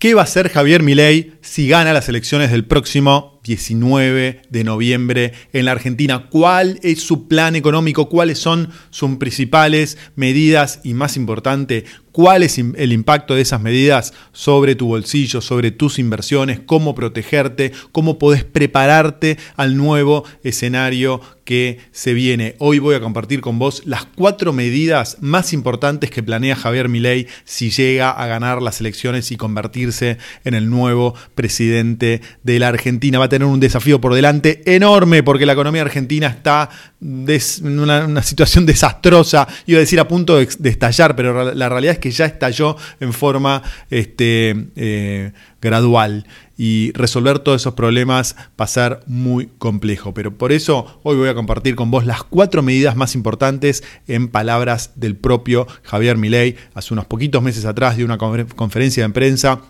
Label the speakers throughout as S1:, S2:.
S1: ¿Qué va a hacer Javier Milei si gana las elecciones del próximo 19 de noviembre en la Argentina? ¿Cuál es su plan económico? ¿Cuáles son sus principales medidas? Y más importante, ¿cuál es el impacto de esas medidas sobre tu bolsillo, sobre tus inversiones? ¿Cómo protegerte? ¿Cómo podés prepararte al nuevo escenario que se viene? Hoy voy a compartir con vos las cuatro medidas más importantes que planea Javier Milei si llega a ganar las elecciones y convertirse en el nuevo presidente de la Argentina. Va a tener un desafío por delante enorme porque la economía argentina está en una, situación desastrosa, iba a decir a punto de, estallar, pero la realidad es que ya estalló en forma este, eh, gradual. Y resolver todos esos problemas va a ser muy complejo. Pero por eso hoy voy a compartir con vos las cuatro medidas más importantes en palabras del propio Javier Milei. Hace unos poquitos meses atrás de una conferencia de prensa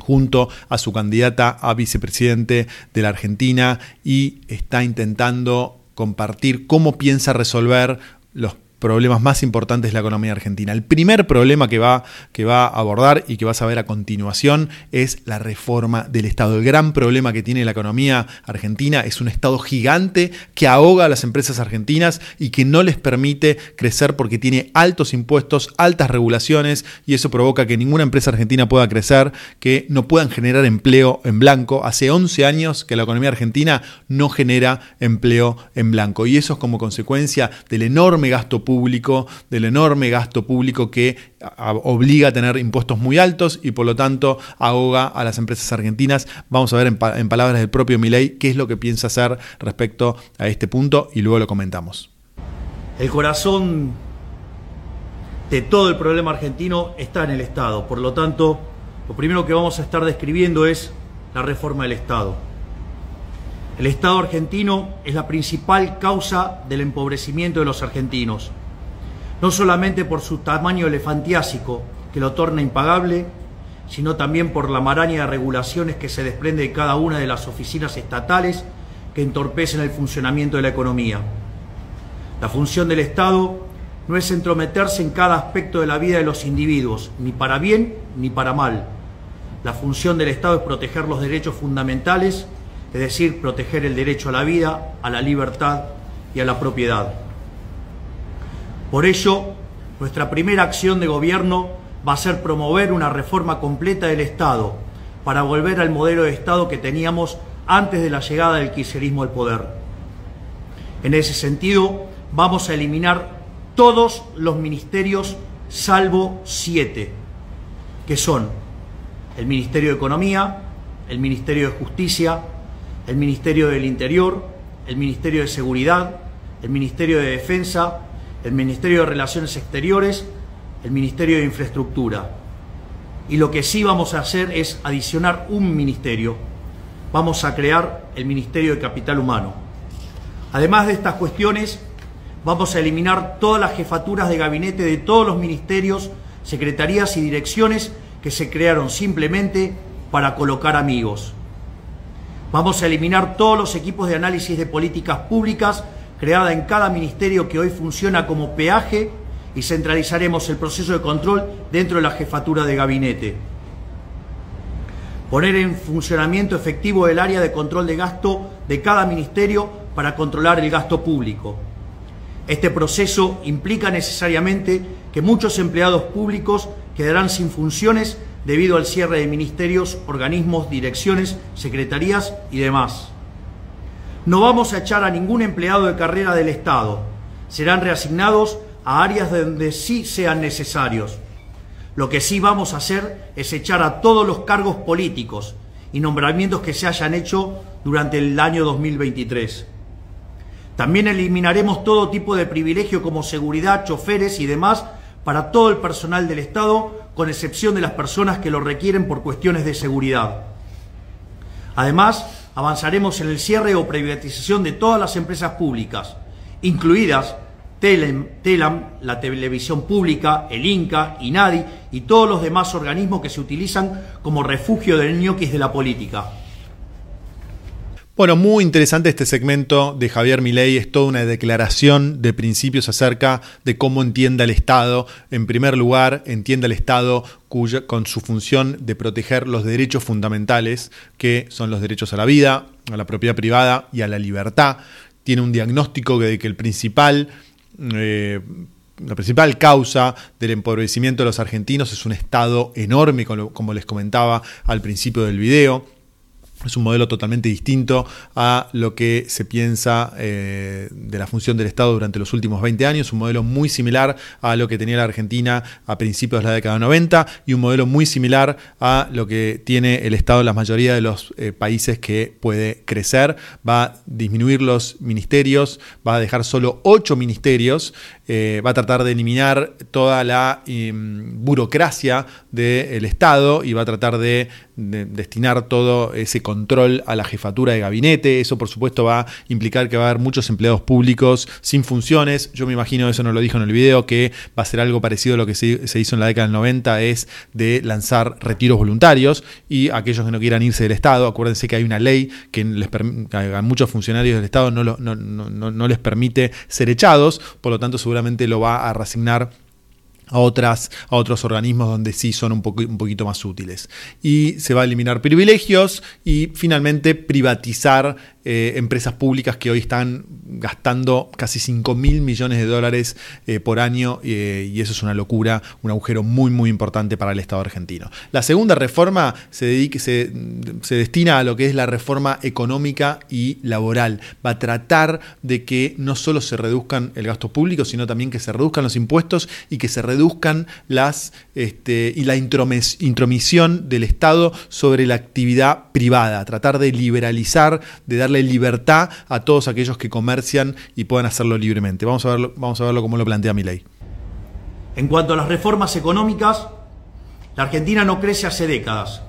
S1: junto a su candidata a vicepresidente de la Argentina y está intentando compartir cómo piensa resolver los problemas más importantes de la economía argentina. El primer problema que va, que va a abordar y que vas a ver a continuación es la reforma del Estado. El gran problema que tiene la economía argentina es un Estado gigante que ahoga a las empresas argentinas y que no les permite crecer porque tiene altos impuestos, altas regulaciones y eso provoca que ninguna empresa argentina pueda crecer, que no puedan generar empleo en blanco. Hace 11 años que la economía argentina no genera empleo en blanco y eso es como consecuencia del enorme gasto público público, del enorme gasto público que obliga a tener impuestos muy altos y por lo tanto ahoga a las empresas argentinas. Vamos a ver en, palabras del propio Milei qué es lo que piensa hacer respecto a este punto y luego lo comentamos.
S2: El corazón de todo el problema argentino está en el Estado. Por lo tanto, lo primero que vamos a estar describiendo es la reforma del Estado. El Estado argentino es la principal causa del empobrecimiento de los argentinos no solamente por su tamaño elefantiásico, que lo torna impagable, sino también por la maraña de regulaciones que se desprende de cada una de las oficinas estatales que entorpecen el funcionamiento de la economía. La función del Estado no es entrometerse en cada aspecto de la vida de los individuos, ni para bien ni para mal. La función del Estado es proteger los derechos fundamentales, es decir, proteger el derecho a la vida, a la libertad y a la propiedad. Por ello, nuestra primera acción de gobierno va a ser promover una reforma completa del Estado para volver al modelo de Estado que teníamos antes de la llegada del kirchnerismo al poder. En ese sentido, vamos a eliminar todos los ministerios salvo siete, que son el Ministerio de Economía, el Ministerio de Justicia, el Ministerio del Interior, el Ministerio de Seguridad, el Ministerio de Defensa, el Ministerio de Relaciones Exteriores, el Ministerio de Infraestructura. Y lo que sí vamos a hacer es adicionar un ministerio. Vamos a crear el Ministerio de Capital Humano. Además de estas cuestiones, vamos a eliminar todas las jefaturas de gabinete de todos los ministerios, secretarías y direcciones que se crearon simplemente para colocar amigos. Vamos a eliminar todos los equipos de análisis de políticas públicas creada en cada ministerio que hoy funciona como peaje y centralizaremos el proceso de control dentro de la jefatura de gabinete. Poner en funcionamiento efectivo el área de control de gasto de cada ministerio para controlar el gasto público. Este proceso implica necesariamente que muchos empleados públicos quedarán sin funciones debido al cierre de ministerios, organismos, direcciones, secretarías y demás. No vamos a echar a ningún empleado de carrera del Estado. Serán reasignados a áreas donde sí sean necesarios. Lo que sí vamos a hacer es echar a todos los cargos políticos y nombramientos que se hayan hecho durante el año 2023. También eliminaremos todo tipo de privilegio como seguridad, choferes y demás para todo el personal del Estado, con excepción de las personas que lo requieren por cuestiones de seguridad. Además, avanzaremos en el cierre o privatización de todas las empresas públicas, incluidas Telam, la televisión pública, el INCA, INADI y todos los demás organismos que se utilizan como refugio del ñoquis de la política.
S1: Bueno, muy interesante este segmento de Javier Milei. Es toda una declaración de principios acerca de cómo entienda el Estado. En primer lugar, entienda el Estado cuya, con su función de proteger los derechos fundamentales, que son los derechos a la vida, a la propiedad privada y a la libertad. Tiene un diagnóstico de que el principal... Eh, la principal causa del empobrecimiento de los argentinos es un Estado enorme, como les comentaba al principio del video es un modelo totalmente distinto a lo que se piensa eh, de la función del Estado durante los últimos 20 años, un modelo muy similar a lo que tenía la Argentina a principios de la década 90 y un modelo muy similar a lo que tiene el Estado en la mayoría de los eh, países que puede crecer. Va a disminuir los ministerios, va a dejar solo 8 ministerios, eh, va a tratar de eliminar toda la em, burocracia del Estado y va a tratar de destinar todo ese control a la jefatura de gabinete. Eso, por supuesto, va a implicar que va a haber muchos empleados públicos sin funciones. Yo me imagino, eso no lo dijo en el video, que va a ser algo parecido a lo que se, hizo en la década del 90, es de lanzar retiros voluntarios y aquellos que no quieran irse del Estado, acuérdense que hay una ley que les a muchos funcionarios del Estado no, no, no les permite ser echados, por lo tanto seguramente lo va a resignar a, otras, a otros organismos donde sí son un, poco, un poquito más útiles. Y se va a eliminar privilegios y finalmente privatizar eh, empresas públicas que hoy están gastando casi 5 mil millones de dólares eh, por año eh, y eso es una locura, un agujero muy muy importante para el Estado argentino. La segunda reforma se, dedique, se, se destina a lo que es la reforma económica y laboral. Va a tratar de que no solo se reduzcan el gasto público, sino también que se reduzcan los impuestos y que se reduzcan las este, y la intromisión del Estado sobre la actividad privada. Tratar de liberalizar, de dar libertad a todos aquellos que comercian y puedan hacerlo libremente. Vamos a verlo, vamos a verlo como lo plantea mi ley.
S2: En cuanto a las reformas económicas, la Argentina no crece hace décadas.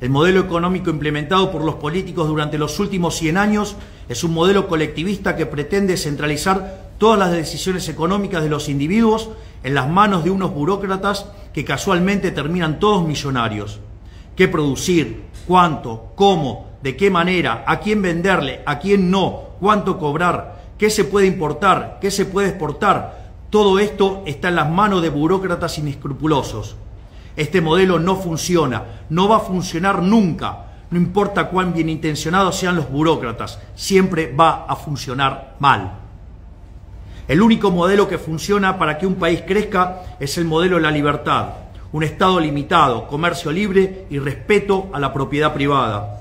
S2: El modelo económico implementado por los políticos durante los últimos 100 años es un modelo colectivista que pretende centralizar todas las decisiones económicas de los individuos en las manos de unos burócratas que casualmente terminan todos millonarios. ¿Qué producir? ¿Cuánto? ¿Cómo? De qué manera, a quién venderle, a quién no, cuánto cobrar, qué se puede importar, qué se puede exportar. Todo esto está en las manos de burócratas inescrupulosos. Este modelo no funciona, no va a funcionar nunca. No importa cuán bien intencionados sean los burócratas, siempre va a funcionar mal. El único modelo que funciona para que un país crezca es el modelo de la libertad, un Estado limitado, comercio libre y respeto a la propiedad privada.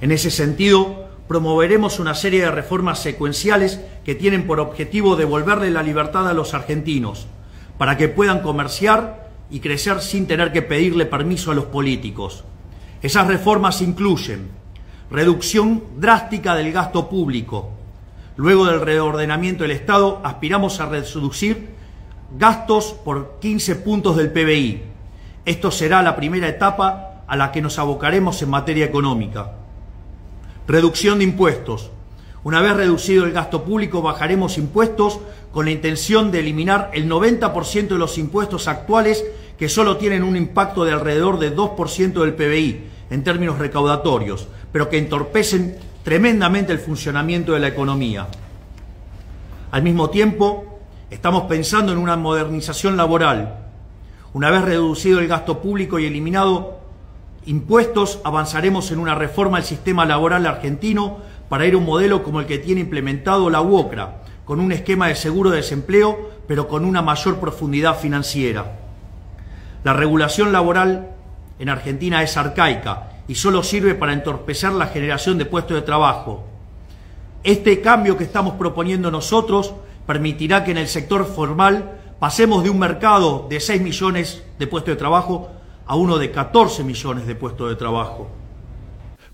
S2: En ese sentido, promoveremos una serie de reformas secuenciales que tienen por objetivo devolverle la libertad a los argentinos, para que puedan comerciar y crecer sin tener que pedirle permiso a los políticos. Esas reformas incluyen reducción drástica del gasto público. Luego del reordenamiento del Estado, aspiramos a reducir gastos por 15 puntos del PBI. Esto será la primera etapa a la que nos abocaremos en materia económica. Reducción de impuestos. Una vez reducido el gasto público, bajaremos impuestos con la intención de eliminar el 90% de los impuestos actuales que solo tienen un impacto de alrededor de 2% del PBI en términos recaudatorios, pero que entorpecen tremendamente el funcionamiento de la economía. Al mismo tiempo, estamos pensando en una modernización laboral. Una vez reducido el gasto público y eliminado impuestos, avanzaremos en una reforma del sistema laboral argentino para ir a un modelo como el que tiene implementado la UOCRA, con un esquema de seguro de desempleo, pero con una mayor profundidad financiera. La regulación laboral en Argentina es arcaica y solo sirve para entorpecer la generación de puestos de trabajo. Este cambio que estamos proponiendo nosotros permitirá que en el sector formal pasemos de un mercado de 6 millones de puestos de trabajo a uno de 14 millones de puestos de trabajo.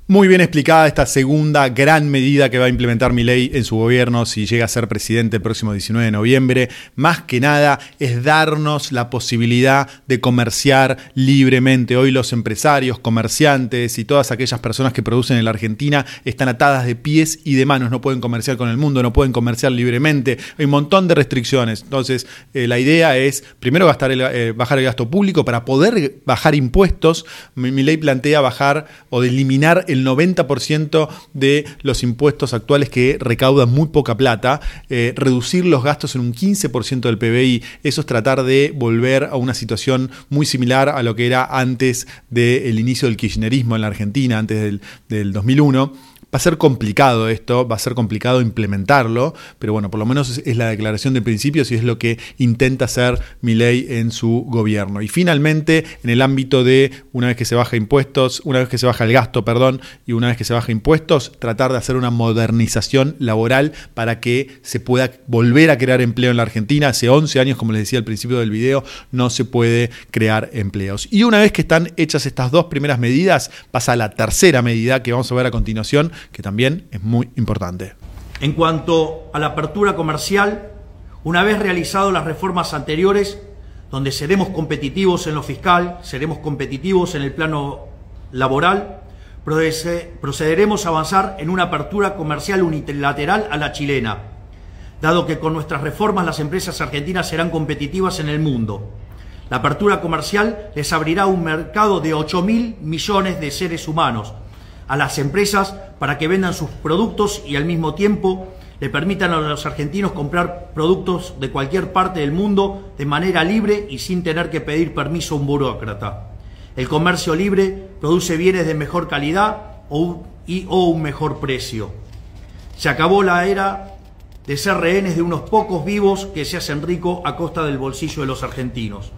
S1: Muy bien explicada esta segunda gran medida que va a implementar ley en su gobierno si llega a ser presidente el próximo 19 de noviembre. Más que nada es darnos la posibilidad de comerciar libremente. Hoy los empresarios, comerciantes y todas aquellas personas que producen en la Argentina están atadas de pies y de manos. No pueden comerciar con el mundo, no pueden comerciar libremente. Hay un montón de restricciones. Entonces, eh, la idea es primero gastar eh, bajar el gasto público para poder bajar impuestos. Mi, ley plantea bajar o eliminar el 90% de los impuestos actuales que recaudan muy poca plata, eh, reducir los gastos en un 15% del PBI, eso es tratar de volver a una situación muy similar a lo que era antes del inicio del kirchnerismo en la Argentina, antes del, del 2001 Va a ser complicado esto, va a ser complicado implementarlo, pero bueno, por lo menos es, la declaración de principios y es lo que intenta hacer Milei en su gobierno. Y finalmente, en el ámbito de una vez que se baja impuestos, una vez que se baja el gasto, perdón, y una vez que se baja impuestos, tratar de hacer una modernización laboral para que se pueda volver a crear empleo en la Argentina. Hace 11 años, como les decía al principio del video, no se puede crear empleos. Y una vez que están hechas estas dos primeras medidas, pasa a la tercera medida que vamos a ver a continuación, que también es muy importante.
S2: En cuanto a la apertura comercial, una vez realizado las reformas anteriores, donde seremos competitivos en lo fiscal, seremos competitivos en el plano laboral, procederemos a avanzar en una apertura comercial unilateral a la chilena, dado que con nuestras reformas las empresas argentinas serán competitivas en el mundo. La apertura comercial les abrirá un mercado de 8 mil millones de seres humanos, a las empresas para que vendan sus productos y al mismo tiempo le permitan a los argentinos comprar productos de cualquier parte del mundo de manera libre y sin tener que pedir permiso a un burócrata. El comercio libre produce bienes de mejor calidad y, o un mejor precio. Se acabó la era de ser rehenes de unos pocos vivos que se hacen ricos a costa del bolsillo de los argentinos.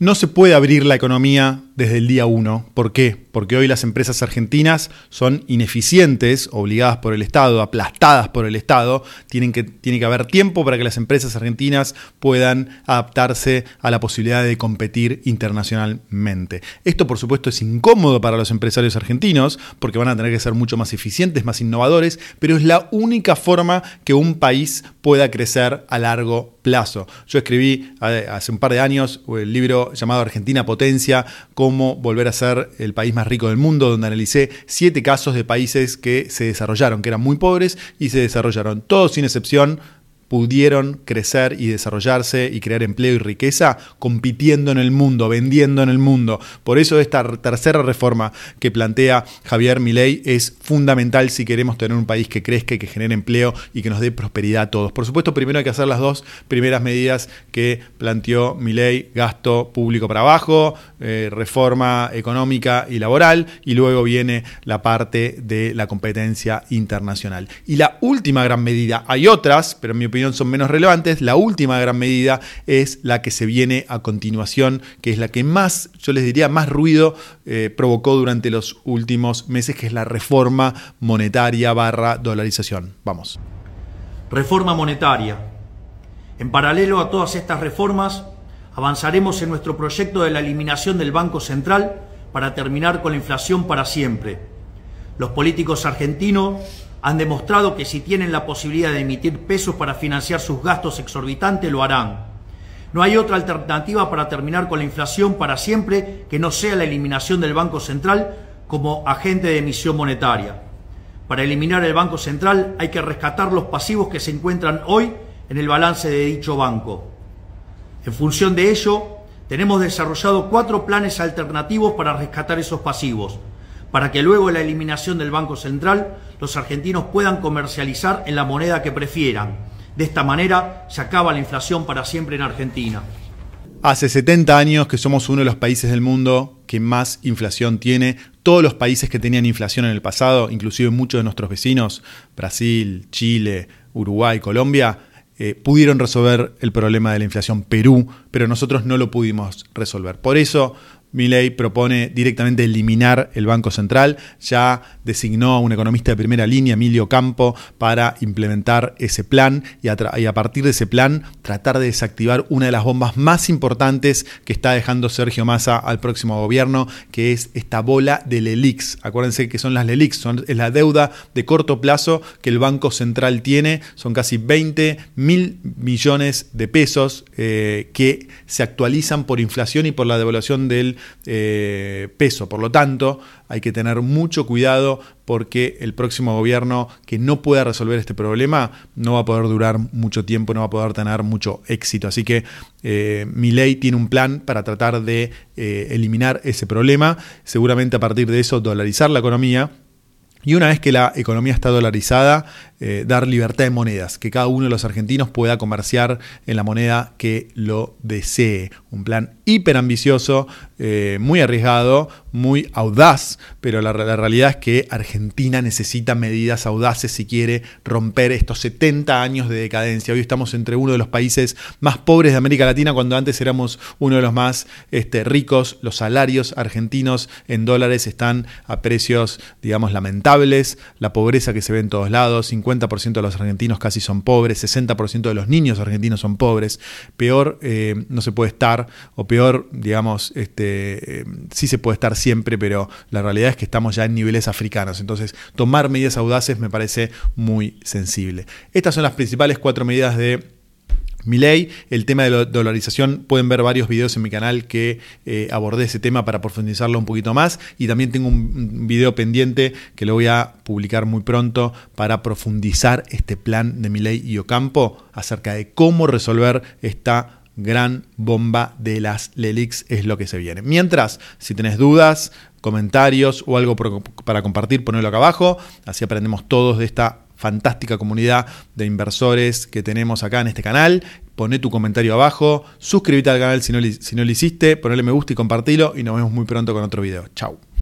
S1: No se puede abrir la economía desde el día uno. ¿Por qué? Porque hoy las empresas argentinas son ineficientes, obligadas por el Estado, aplastadas por el Estado. Tienen que, tiene que haber tiempo para que las empresas argentinas puedan adaptarse a la posibilidad de competir internacionalmente. Esto, por supuesto, es incómodo para los empresarios argentinos porque van a tener que ser mucho más eficientes, más innovadores, pero es la única forma que un país pueda crecer a largo plazo. Yo escribí hace un par de años el libro llamado Argentina Potencia, cómo volver a ser el país más rico del mundo, donde analicé siete casos de países que se desarrollaron, que eran muy pobres y se desarrollaron, todos sin excepción pudieron crecer y desarrollarse y crear empleo y riqueza compitiendo en el mundo, vendiendo en el mundo. Por eso esta tercera reforma que plantea Javier Milei es fundamental si queremos tener un país que crezca y que genere empleo y que nos dé prosperidad a todos. Por supuesto, primero hay que hacer las dos primeras medidas que planteó Milei, gasto público para abajo, eh, reforma económica y laboral, y luego viene la parte de la competencia internacional. Y la última gran medida, hay otras, pero en mi opinión son menos relevantes. La última gran medida es la que se viene a continuación, que es la que más, yo les diría, más ruido eh, provocó durante los últimos meses, que es la reforma monetaria barra dolarización. Vamos.
S2: Reforma monetaria. En paralelo a todas estas reformas, avanzaremos en nuestro proyecto de la eliminación del Banco Central para terminar con la inflación para siempre. Los políticos argentinos han demostrado que si tienen la posibilidad de emitir pesos para financiar sus gastos exorbitantes, lo harán. No hay otra alternativa para terminar con la inflación para siempre que no sea la eliminación del Banco Central como agente de emisión monetaria. Para eliminar el Banco Central hay que rescatar los pasivos que se encuentran hoy en el balance de dicho banco. En función de ello, tenemos desarrollado cuatro planes alternativos para rescatar esos pasivos para que luego de la eliminación del Banco Central los argentinos puedan comercializar en la moneda que prefieran. De esta manera se acaba la inflación para siempre en Argentina.
S1: Hace 70 años que somos uno de los países del mundo que más inflación tiene. Todos los países que tenían inflación en el pasado, inclusive muchos de nuestros vecinos, Brasil, Chile, Uruguay, Colombia, eh, pudieron resolver el problema de la inflación Perú, pero nosotros no lo pudimos resolver. Por eso Milley propone directamente eliminar el Banco Central, ya designó a un economista de primera línea, Emilio Campo, para implementar ese plan y a, partir de ese plan tratar de desactivar una de las bombas más importantes que está dejando Sergio Massa al próximo gobierno, que es esta bola del ELIX. Acuérdense que son las LELIX, son, es la deuda de corto plazo que el Banco Central tiene, son casi 20 mil millones de pesos eh, que se actualizan por inflación y por la devaluación del eh, peso. Por lo tanto, hay que tener mucho cuidado porque el próximo gobierno que no pueda resolver este problema no va a poder durar mucho tiempo, no va a poder tener mucho éxito. Así que eh, mi ley tiene un plan para tratar de eh, eliminar ese problema. Seguramente a partir de eso dolarizar la economía y una vez que la economía está dolarizada, eh, dar libertad de monedas, que cada uno de los argentinos pueda comerciar en la moneda que lo desee. Un plan hiper ambicioso, eh, muy arriesgado, muy audaz, pero la, realidad es que Argentina necesita medidas audaces si quiere romper estos 70 años de decadencia. Hoy estamos entre uno de los países más pobres de América Latina cuando antes éramos uno de los más este, ricos. Los salarios argentinos en dólares están a precios, digamos, lamentables. La pobreza que se ve en todos lados, 50% de los argentinos casi son pobres, 60% de los niños argentinos son pobres. Peor eh, no se puede estar, o peor, digamos, este, eh, sí se puede estar siempre, pero la realidad es que estamos ya en niveles africanos. Entonces, tomar medidas audaces me parece muy sensible. Estas son las principales cuatro medidas de mi ley, el tema de la dolarización, pueden ver varios videos en mi canal que eh, abordé ese tema para profundizarlo un poquito más y también tengo un video pendiente que lo voy a publicar muy pronto para profundizar este plan de mi ley y Ocampo acerca de cómo resolver esta gran bomba de las LELIX es lo que se viene. Mientras, si tenés dudas, comentarios o algo para compartir, ponelo acá abajo, así aprendemos todos de esta fantástica comunidad de inversores que tenemos acá en este canal. Poné tu comentario abajo, suscríbete al canal si no, lo hiciste, ponle me gusta y compartilo y nos vemos muy pronto con otro video. Chao.